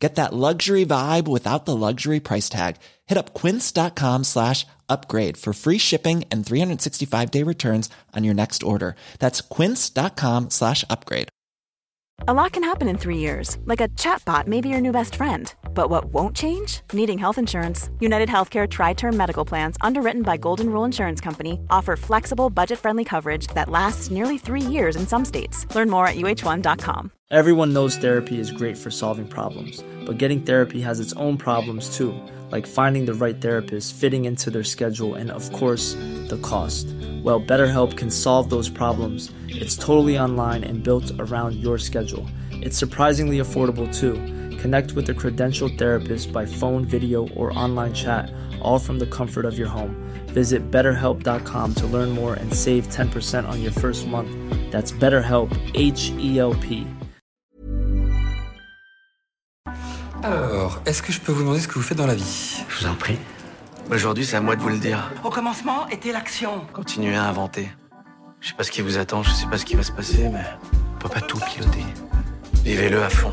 Get that luxury vibe without the luxury price tag. Hit up quince.com slash upgrade for free shipping and 365 day returns on your next order. That's quince.com slash upgrade. A lot can happen in three years, like a chatbot may be your new best friend. But what won't change? Needing health insurance. United Healthcare Tri Term Medical Plans, underwritten by Golden Rule Insurance Company, offer flexible, budget friendly coverage that lasts nearly three years in some states. Learn more at uh1.com. Everyone knows therapy is great for solving problems, but getting therapy has its own problems too, like finding the right therapist, fitting into their schedule, and of course, the cost. Well, BetterHelp can solve those problems. It's totally online and built around your schedule. It's surprisingly affordable too. Connect with a credentialed therapist by phone, video, or online chat, all from the comfort of your home. Visit betterhelp.com to learn more and save 10% on your first month. That's BetterHelp, H E L P. Alors, est-ce que je peux vous demander ce que vous faites dans la vie Je vous en prie. Aujourd'hui, c'est à moi de vous le dire. Au commencement était l'action. Continuez à inventer. Je sais pas ce qui vous attend, je sais pas ce qui va se passer, mais on peut pas tout piloter. Vivez-le à fond.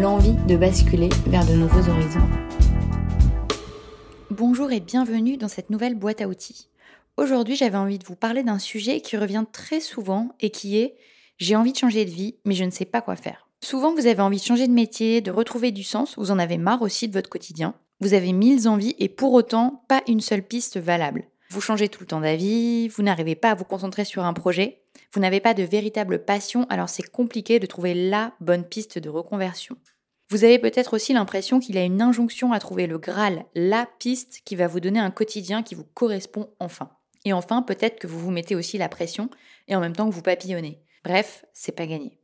l'envie de basculer vers de nouveaux horizons. Bonjour et bienvenue dans cette nouvelle boîte à outils. Aujourd'hui, j'avais envie de vous parler d'un sujet qui revient très souvent et qui est j'ai envie de changer de vie, mais je ne sais pas quoi faire. Souvent, vous avez envie de changer de métier, de retrouver du sens, vous en avez marre aussi de votre quotidien. Vous avez mille envies et pour autant, pas une seule piste valable. Vous changez tout le temps d'avis, vous n'arrivez pas à vous concentrer sur un projet, vous n'avez pas de véritable passion, alors c'est compliqué de trouver la bonne piste de reconversion. Vous avez peut-être aussi l'impression qu'il y a une injonction à trouver le Graal, la piste qui va vous donner un quotidien qui vous correspond enfin. Et enfin, peut-être que vous vous mettez aussi la pression et en même temps que vous papillonnez. Bref, c'est pas gagné.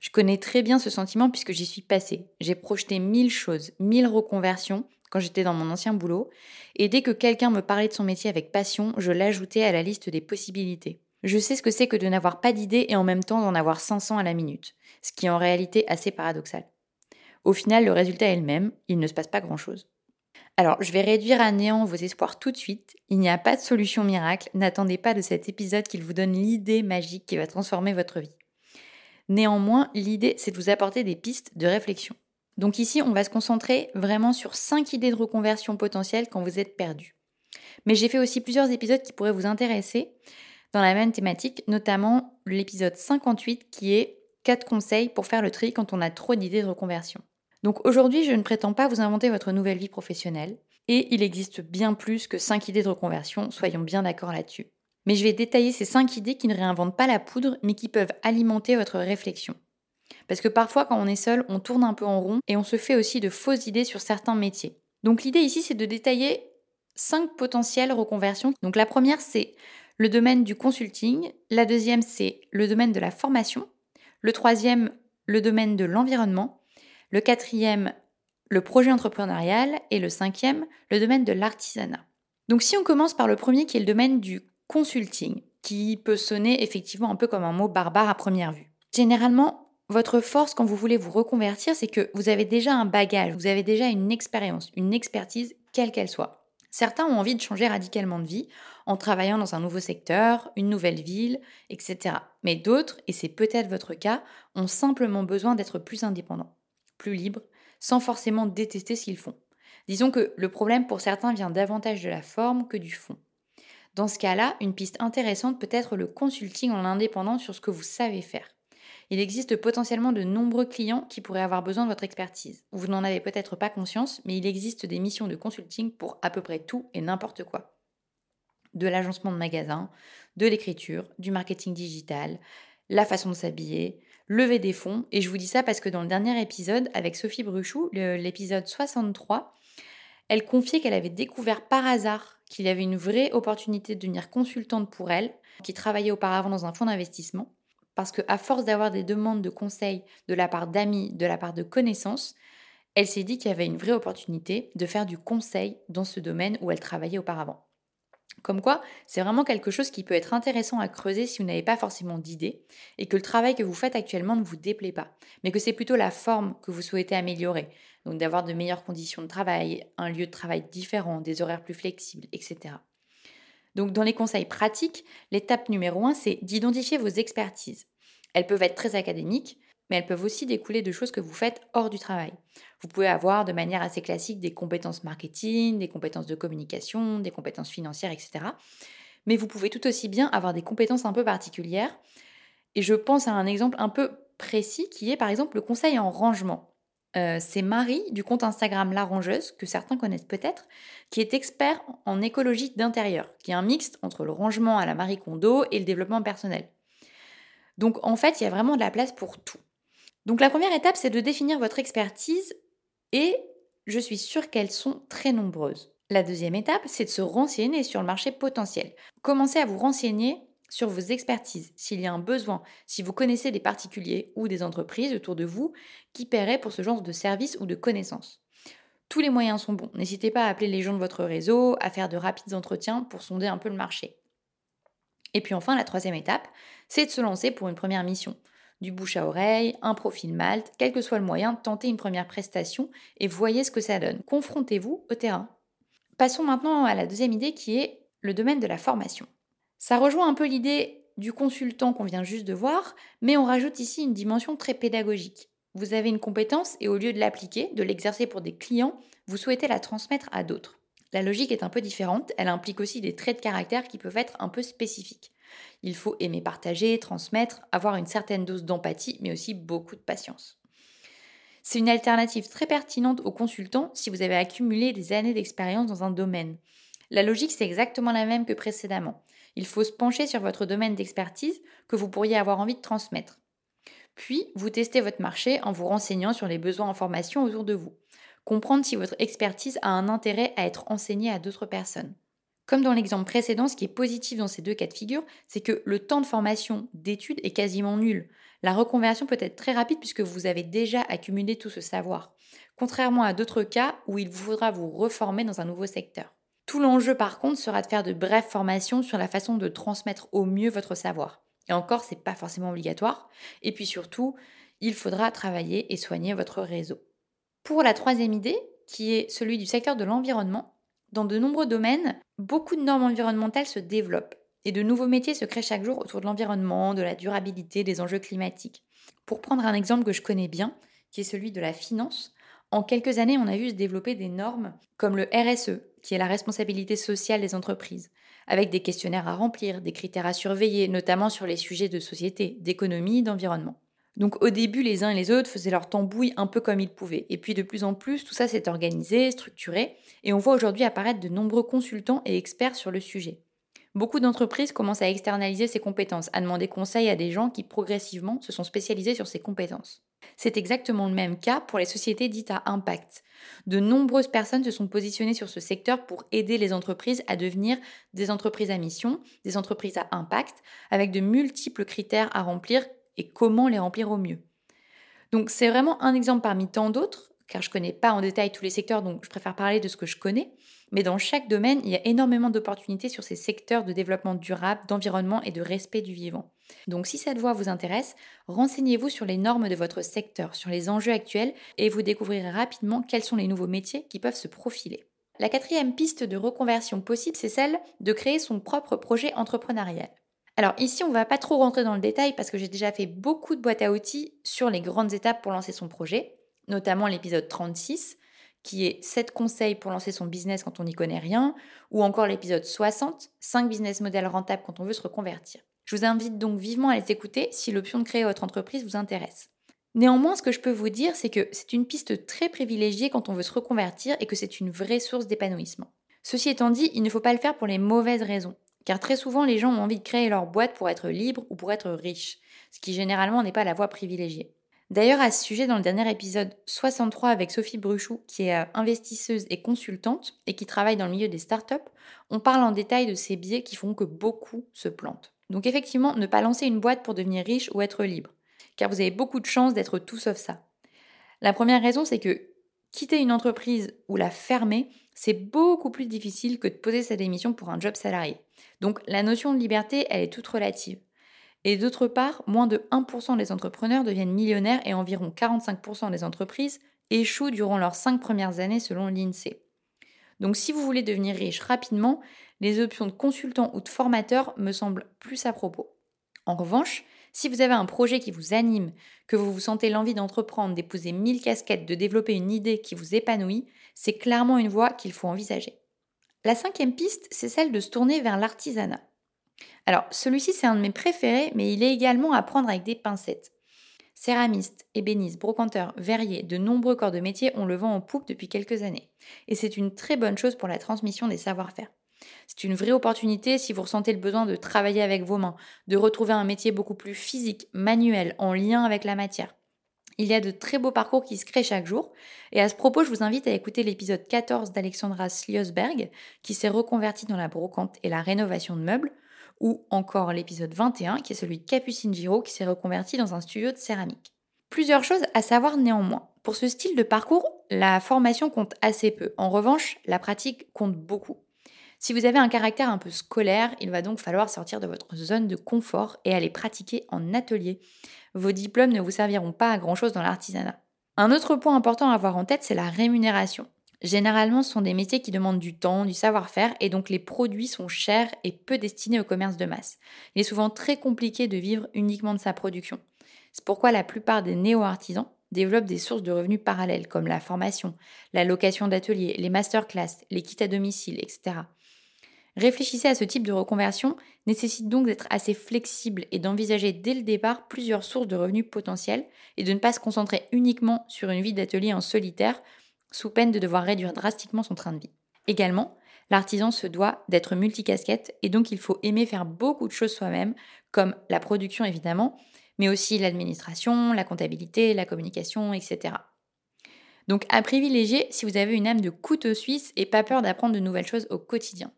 Je connais très bien ce sentiment puisque j'y suis passée. J'ai projeté mille choses, mille reconversions quand j'étais dans mon ancien boulot, et dès que quelqu'un me parlait de son métier avec passion, je l'ajoutais à la liste des possibilités. Je sais ce que c'est que de n'avoir pas d'idée et en même temps d'en avoir 500 à la minute, ce qui est en réalité assez paradoxal. Au final, le résultat est le même, il ne se passe pas grand-chose. Alors, je vais réduire à néant vos espoirs tout de suite. Il n'y a pas de solution miracle. N'attendez pas de cet épisode qu'il vous donne l'idée magique qui va transformer votre vie. Néanmoins, l'idée, c'est de vous apporter des pistes de réflexion. Donc ici, on va se concentrer vraiment sur 5 idées de reconversion potentielles quand vous êtes perdu. Mais j'ai fait aussi plusieurs épisodes qui pourraient vous intéresser dans la même thématique, notamment l'épisode 58 qui est 4 conseils pour faire le tri quand on a trop d'idées de reconversion. Donc aujourd'hui, je ne prétends pas vous inventer votre nouvelle vie professionnelle, et il existe bien plus que 5 idées de reconversion, soyons bien d'accord là-dessus. Mais je vais détailler ces 5 idées qui ne réinventent pas la poudre, mais qui peuvent alimenter votre réflexion. Parce que parfois, quand on est seul, on tourne un peu en rond et on se fait aussi de fausses idées sur certains métiers. Donc l'idée ici, c'est de détailler 5 potentielles reconversions. Donc la première, c'est le domaine du consulting. La deuxième, c'est le domaine de la formation. Le troisième, le domaine de l'environnement. Le quatrième, le projet entrepreneurial. Et le cinquième, le domaine de l'artisanat. Donc si on commence par le premier qui est le domaine du consulting, qui peut sonner effectivement un peu comme un mot barbare à première vue. Généralement, votre force quand vous voulez vous reconvertir, c'est que vous avez déjà un bagage, vous avez déjà une expérience, une expertise, quelle qu'elle soit. Certains ont envie de changer radicalement de vie en travaillant dans un nouveau secteur, une nouvelle ville, etc. Mais d'autres, et c'est peut-être votre cas, ont simplement besoin d'être plus indépendants, plus libres, sans forcément détester ce qu'ils font. Disons que le problème pour certains vient davantage de la forme que du fond. Dans ce cas-là, une piste intéressante peut être le consulting en indépendant sur ce que vous savez faire. Il existe potentiellement de nombreux clients qui pourraient avoir besoin de votre expertise. Vous n'en avez peut-être pas conscience, mais il existe des missions de consulting pour à peu près tout et n'importe quoi. De l'agencement de magasins, de l'écriture, du marketing digital, la façon de s'habiller, lever des fonds. Et je vous dis ça parce que dans le dernier épisode avec Sophie Bruchou, l'épisode 63, elle confiait qu'elle avait découvert par hasard qu'il y avait une vraie opportunité de devenir consultante pour elle, qui travaillait auparavant dans un fonds d'investissement. Parce qu'à force d'avoir des demandes de conseils de la part d'amis, de la part de connaissances, elle s'est dit qu'il y avait une vraie opportunité de faire du conseil dans ce domaine où elle travaillait auparavant. Comme quoi, c'est vraiment quelque chose qui peut être intéressant à creuser si vous n'avez pas forcément d'idées et que le travail que vous faites actuellement ne vous déplaît pas, mais que c'est plutôt la forme que vous souhaitez améliorer, donc d'avoir de meilleures conditions de travail, un lieu de travail différent, des horaires plus flexibles, etc. Donc dans les conseils pratiques, l'étape numéro un, c'est d'identifier vos expertises. Elles peuvent être très académiques, mais elles peuvent aussi découler de choses que vous faites hors du travail. Vous pouvez avoir de manière assez classique des compétences marketing, des compétences de communication, des compétences financières, etc. Mais vous pouvez tout aussi bien avoir des compétences un peu particulières. Et je pense à un exemple un peu précis qui est par exemple le conseil en rangement. Euh, c'est Marie du compte Instagram La Rangeuse, que certains connaissent peut-être, qui est expert en écologie d'intérieur, qui est un mixte entre le rangement à la Marie Kondo et le développement personnel. Donc en fait, il y a vraiment de la place pour tout. Donc la première étape, c'est de définir votre expertise et je suis sûre qu'elles sont très nombreuses. La deuxième étape, c'est de se renseigner sur le marché potentiel. Commencez à vous renseigner sur vos expertises, s'il y a un besoin, si vous connaissez des particuliers ou des entreprises autour de vous qui paieraient pour ce genre de service ou de connaissances. Tous les moyens sont bons. N'hésitez pas à appeler les gens de votre réseau, à faire de rapides entretiens pour sonder un peu le marché. Et puis enfin, la troisième étape, c'est de se lancer pour une première mission du bouche à oreille, un profil malte, quel que soit le moyen, tentez une première prestation et voyez ce que ça donne. Confrontez-vous au terrain. Passons maintenant à la deuxième idée qui est le domaine de la formation. Ça rejoint un peu l'idée du consultant qu'on vient juste de voir, mais on rajoute ici une dimension très pédagogique. Vous avez une compétence et au lieu de l'appliquer, de l'exercer pour des clients, vous souhaitez la transmettre à d'autres. La logique est un peu différente, elle implique aussi des traits de caractère qui peuvent être un peu spécifiques. Il faut aimer partager, transmettre, avoir une certaine dose d'empathie, mais aussi beaucoup de patience. C'est une alternative très pertinente aux consultants si vous avez accumulé des années d'expérience dans un domaine. La logique, c'est exactement la même que précédemment. Il faut se pencher sur votre domaine d'expertise que vous pourriez avoir envie de transmettre. Puis, vous testez votre marché en vous renseignant sur les besoins en formation autour de vous. Comprendre si votre expertise a un intérêt à être enseignée à d'autres personnes. Comme dans l'exemple précédent, ce qui est positif dans ces deux cas de figure, c'est que le temps de formation d'études est quasiment nul. La reconversion peut être très rapide puisque vous avez déjà accumulé tout ce savoir, contrairement à d'autres cas où il vous faudra vous reformer dans un nouveau secteur. Tout l'enjeu par contre sera de faire de brèves formations sur la façon de transmettre au mieux votre savoir. Et encore, c'est pas forcément obligatoire. Et puis surtout, il faudra travailler et soigner votre réseau. Pour la troisième idée, qui est celui du secteur de l'environnement, dans de nombreux domaines, beaucoup de normes environnementales se développent et de nouveaux métiers se créent chaque jour autour de l'environnement, de la durabilité, des enjeux climatiques. Pour prendre un exemple que je connais bien, qui est celui de la finance, en quelques années, on a vu se développer des normes comme le RSE, qui est la responsabilité sociale des entreprises, avec des questionnaires à remplir, des critères à surveiller, notamment sur les sujets de société, d'économie, d'environnement. Donc au début, les uns et les autres faisaient leur tambouille un peu comme ils pouvaient. Et puis de plus en plus, tout ça s'est organisé, structuré, et on voit aujourd'hui apparaître de nombreux consultants et experts sur le sujet. Beaucoup d'entreprises commencent à externaliser ces compétences, à demander conseil à des gens qui progressivement se sont spécialisés sur ces compétences. C'est exactement le même cas pour les sociétés dites à impact. De nombreuses personnes se sont positionnées sur ce secteur pour aider les entreprises à devenir des entreprises à mission, des entreprises à impact, avec de multiples critères à remplir et comment les remplir au mieux. Donc c'est vraiment un exemple parmi tant d'autres, car je ne connais pas en détail tous les secteurs, donc je préfère parler de ce que je connais. Mais dans chaque domaine, il y a énormément d'opportunités sur ces secteurs de développement durable, d'environnement et de respect du vivant. Donc si cette voie vous intéresse, renseignez-vous sur les normes de votre secteur, sur les enjeux actuels, et vous découvrirez rapidement quels sont les nouveaux métiers qui peuvent se profiler. La quatrième piste de reconversion possible, c'est celle de créer son propre projet entrepreneurial. Alors ici, on ne va pas trop rentrer dans le détail parce que j'ai déjà fait beaucoup de boîtes à outils sur les grandes étapes pour lancer son projet, notamment l'épisode 36 qui est 7 conseils pour lancer son business quand on n'y connaît rien, ou encore l'épisode 60, 5 business models rentables quand on veut se reconvertir. Je vous invite donc vivement à les écouter si l'option de créer votre entreprise vous intéresse. Néanmoins, ce que je peux vous dire, c'est que c'est une piste très privilégiée quand on veut se reconvertir et que c'est une vraie source d'épanouissement. Ceci étant dit, il ne faut pas le faire pour les mauvaises raisons Car très souvent, les gens ont envie de créer leur boîte pour être libres ou pour être riches, ce qui généralement n'est pas la voie privilégiée. D'ailleurs, à ce sujet, dans le dernier épisode 63 avec Sophie Bruchou, qui est euh, investisseuse et consultante et qui travaille dans le milieu des startups, on parle en détail de ces biais qui font que beaucoup se plantent. Donc effectivement, ne pas lancer une boîte pour devenir riche ou être libre, car vous avez beaucoup de chances d'être tout sauf ça. La première raison, c'est que quitter une entreprise ou la fermer, c'est beaucoup plus difficile que de poser sa démission pour un job salarié. Donc la notion de liberté, elle est toute relative. Et d'autre part, moins de 1% des entrepreneurs deviennent millionnaires et environ 45% des entreprises échouent durant leurs 5 premières années selon l'INSEE. Donc si vous voulez devenir riche rapidement, les options de consultant ou de formateur me semblent plus à propos. En revanche, si vous avez un projet qui vous anime, que vous vous sentez l'envie d'entreprendre, d'épouser mille casquettes, de développer une idée qui vous épanouit, c'est clairement une voie qu'il faut envisager. La cinquième piste, c'est celle de se tourner vers l'artisanat. Alors, celui-ci, c'est un de mes préférés, mais il est également à prendre avec des pincettes. Céramistes, ébénistes, brocanteurs, verriers, de nombreux corps de métier ont le vent en poupe depuis quelques années. Et c'est une très bonne chose pour la transmission des savoir-faire. C'est une vraie opportunité si vous ressentez le besoin de travailler avec vos mains, de retrouver un métier beaucoup plus physique, manuel, en lien avec la matière. Il y a de très beaux parcours qui se créent chaque jour. Et à ce propos, je vous invite à écouter l'épisode 14 d'Alexandra Sliosberg, qui s'est reconvertie dans la brocante et la rénovation de meubles, ou encore l'épisode 21, qui est celui de Capucine Giraud, qui s'est reconverti dans un studio de céramique. Plusieurs choses à savoir néanmoins. Pour ce style de parcours, la formation compte assez peu. En revanche, la pratique compte beaucoup. Si vous avez un caractère un peu scolaire, il va donc falloir sortir de votre zone de confort et aller pratiquer en atelier. Vos diplômes ne vous serviront pas à grand-chose dans l'artisanat. Un autre point important à avoir en tête, c'est la rémunération. Généralement, ce sont des métiers qui demandent du temps, du savoir-faire, et donc les produits sont chers et peu destinés au commerce de masse. Il est souvent très compliqué de vivre uniquement de sa production. C'est pourquoi la plupart des néo-artisans développent des sources de revenus parallèles, comme la formation, la location d'ateliers, les masterclass, les kits à domicile, etc. Réfléchissez à ce type de reconversion nécessite donc d'être assez flexible et d'envisager dès le départ plusieurs sources de revenus potentiels et de ne pas se concentrer uniquement sur une vie d'atelier en solitaire sous peine de devoir réduire drastiquement son train de vie. Également, l'artisan se doit d'être multicasquette et donc il faut aimer faire beaucoup de choses soi-même, comme la production évidemment, mais aussi l'administration, la comptabilité, la communication, etc. Donc à privilégier si vous avez une âme de couteau suisse et pas peur d'apprendre de nouvelles choses au quotidien.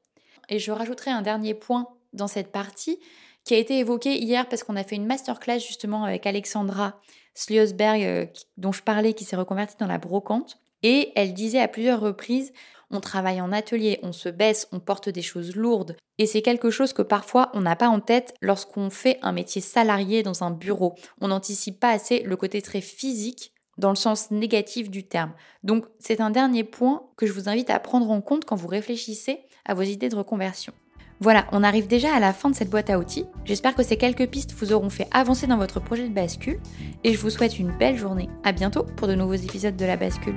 Et je rajouterai un dernier point dans cette partie qui a été évoqué hier parce qu'on a fait une masterclass justement avec Alexandra Sliosberg, euh, dont je parlais, qui s'est reconvertie dans la brocante. Et elle disait à plusieurs reprises, on travaille en atelier, on se baisse, on porte des choses lourdes. Et c'est quelque chose que parfois on n'a pas en tête lorsqu'on fait un métier salarié dans un bureau. On n'anticipe pas assez le côté très physique dans le sens négatif du terme. Donc c'est un dernier point que je vous invite à prendre en compte quand vous réfléchissez à vos idées de reconversion. Voilà, on arrive déjà à la fin de cette boîte à outils. J'espère que ces quelques pistes vous auront fait avancer dans votre projet de bascule et je vous souhaite une belle journée. À bientôt pour de nouveaux épisodes de la bascule.